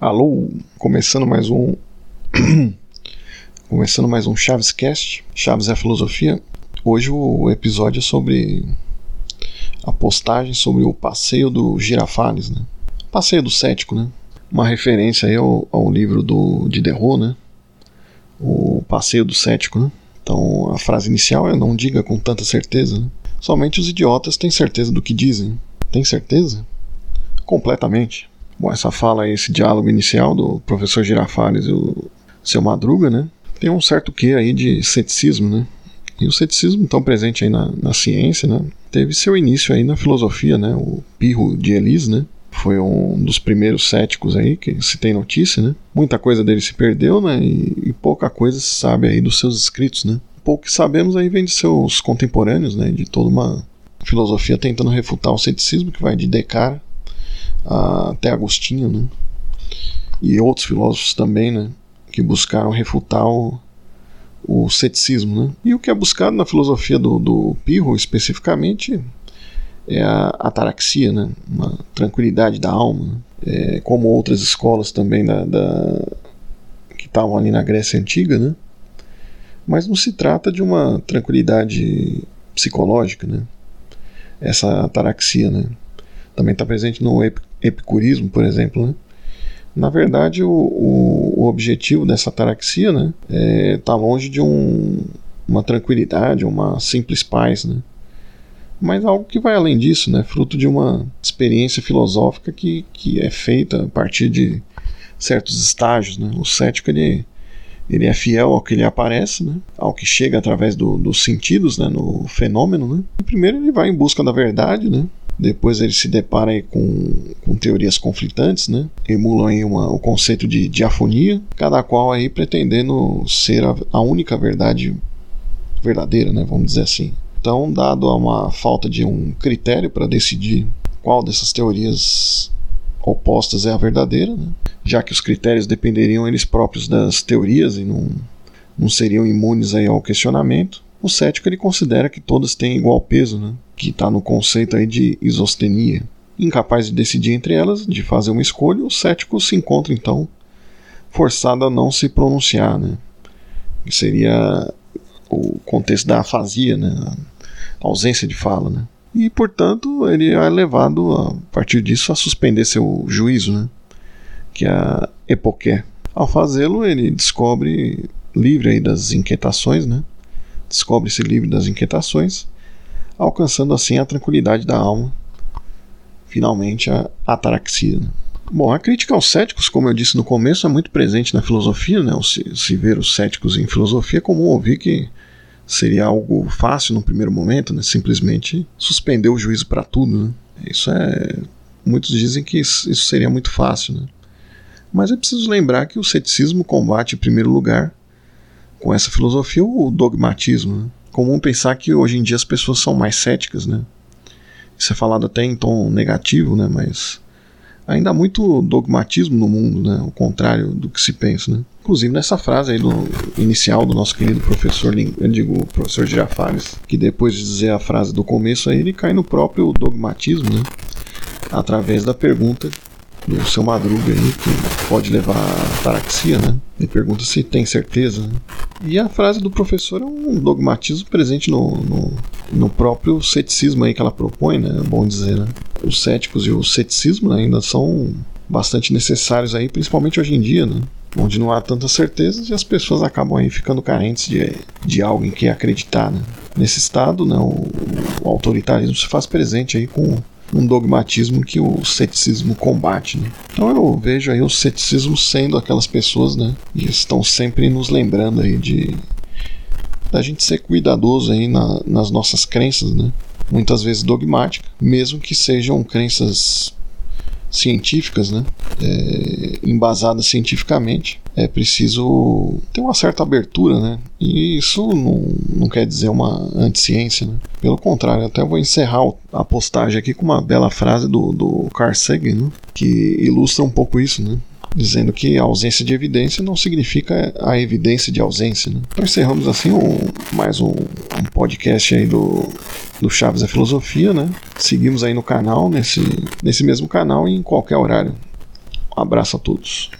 Alô, começando mais um começando mais um Chaves Cast. Chaves é filosofia. Hoje o episódio é sobre a postagem sobre o passeio do Girafales, né? Passeio do cético, né? Uma referência aí ao, ao livro do de Derrot, né? O passeio do cético, né? Então a frase inicial é não diga com tanta certeza, né? Somente os idiotas têm certeza do que dizem. Tem certeza? Completamente. Bom, essa fala, esse diálogo inicial do professor Girafales e o seu Madruga, né? Tem um certo quê aí de ceticismo, né? E o ceticismo tão presente aí na, na ciência, né? Teve seu início aí na filosofia, né? O Pirro de Elis, né? Foi um dos primeiros céticos aí que se tem notícia, né? Muita coisa dele se perdeu, né? E, e pouca coisa se sabe aí dos seus escritos, né? Pouco que sabemos aí vem de seus contemporâneos, né? De toda uma filosofia tentando refutar o ceticismo que vai de Descartes até Agostinho, né? E outros filósofos também, né? Que buscaram refutar o, o ceticismo, né? E o que é buscado na filosofia do, do Pirro, especificamente, é a ataraxia, né? Uma tranquilidade da alma, né? é, como outras escolas também da, da que estavam ali na Grécia Antiga, né? Mas não se trata de uma tranquilidade psicológica, né? Essa ataraxia, né? Também está presente no epicurismo, por exemplo, né? Na verdade, o, o, objetivo dessa ataraxia né, é tá longe de um, uma tranquilidade, uma simples paz, né? mas algo que vai além disso, né? fruto de uma experiência filosófica que, que é feita a partir de certos estágios. Né? O cético ele, ele é fiel ao que ele aparece, né? ao que chega através do, dos sentidos, né? no fenômeno. Né? Primeiro ele vai em busca da verdade, né? Depois ele se depara com, com teorias conflitantes, né? emulam aí uma, o conceito de diafonia, cada qual aí pretendendo ser a, a única verdade verdadeira, né? vamos dizer assim. Então, dado a uma falta de um critério para decidir qual dessas teorias opostas é a verdadeira, né? já que os critérios dependeriam eles próprios das teorias e não, não seriam imunes aí ao questionamento, o cético ele considera que todas têm igual peso, né? que está no conceito aí de isostenia. Incapaz de decidir entre elas, de fazer uma escolha, o cético se encontra então forçado a não se pronunciar, né? Que seria o contexto da afasia, né? A ausência de fala, né? E portanto ele é levado a partir disso a suspender seu juízo, né? Que é a epoqué. Ao fazê-lo, ele descobre livre aí das inquietações, né? Descobre-se livre das inquietações alcançando assim a tranquilidade da alma, finalmente a ataraxia. Né? Bom, a crítica aos céticos, como eu disse no começo, é muito presente na filosofia, né? se, se ver os céticos em filosofia é comum ouvir que seria algo fácil no primeiro momento, né? simplesmente suspender o juízo para tudo. Né? Isso é. Muitos dizem que isso, seria muito fácil. Né? Mas é preciso lembrar que o ceticismo combate, em primeiro lugar, com essa filosofia, o dogmatismo. Né? comum pensar que hoje em dia as pessoas são mais céticas, né? Isso é falado até em tom negativo, né? Mas ainda há muito dogmatismo no mundo, né? O contrário do que se pensa, né? Inclusive nessa frase aí do inicial do nosso querido professor, eu digo professor Girafales, que depois de dizer a frase do começo aí, ele cai no próprio dogmatismo, né? Através da pergunta do seu Madruga aí, que pode levar a né? Ele pergunta se tem certeza. Né? E a frase do professor é um dogmatismo presente no, no, no, próprio ceticismo aí que ela propõe, né? É bom dizer, né? Os céticos e o ceticismo ainda são bastante necessários aí, principalmente hoje em dia, né? Onde não há tantas certezas e as pessoas acabam aí ficando carentes de, de algo em que acreditar, né? Nesse estado, né, o, o autoritarismo se faz presente aí com um dogmatismo que o ceticismo combate. Né? Então eu vejo aí o ceticismo sendo aquelas pessoas né, que estão sempre nos lembrando aí de da gente ser cuidadoso aí na, nas nossas crenças, né? muitas vezes dogmáticas, mesmo que sejam crenças científicas, né? É, embasadas cientificamente, é preciso ter uma certa abertura, né? E isso não, não quer dizer uma anticiência, né? Pelo contrário, até vou encerrar a postagem aqui com uma bela frase do, do Carl Sagan, né? que ilustra um pouco isso, né? dizendo que a ausência de evidência não significa a evidência de ausência. Né? Então encerramos assim um, mais um, um, podcast aí do, do Chaves da Filosofia, né? Seguimos aí no canal, nesse, nesse mesmo canal e em qualquer horário. Um abraço a todos.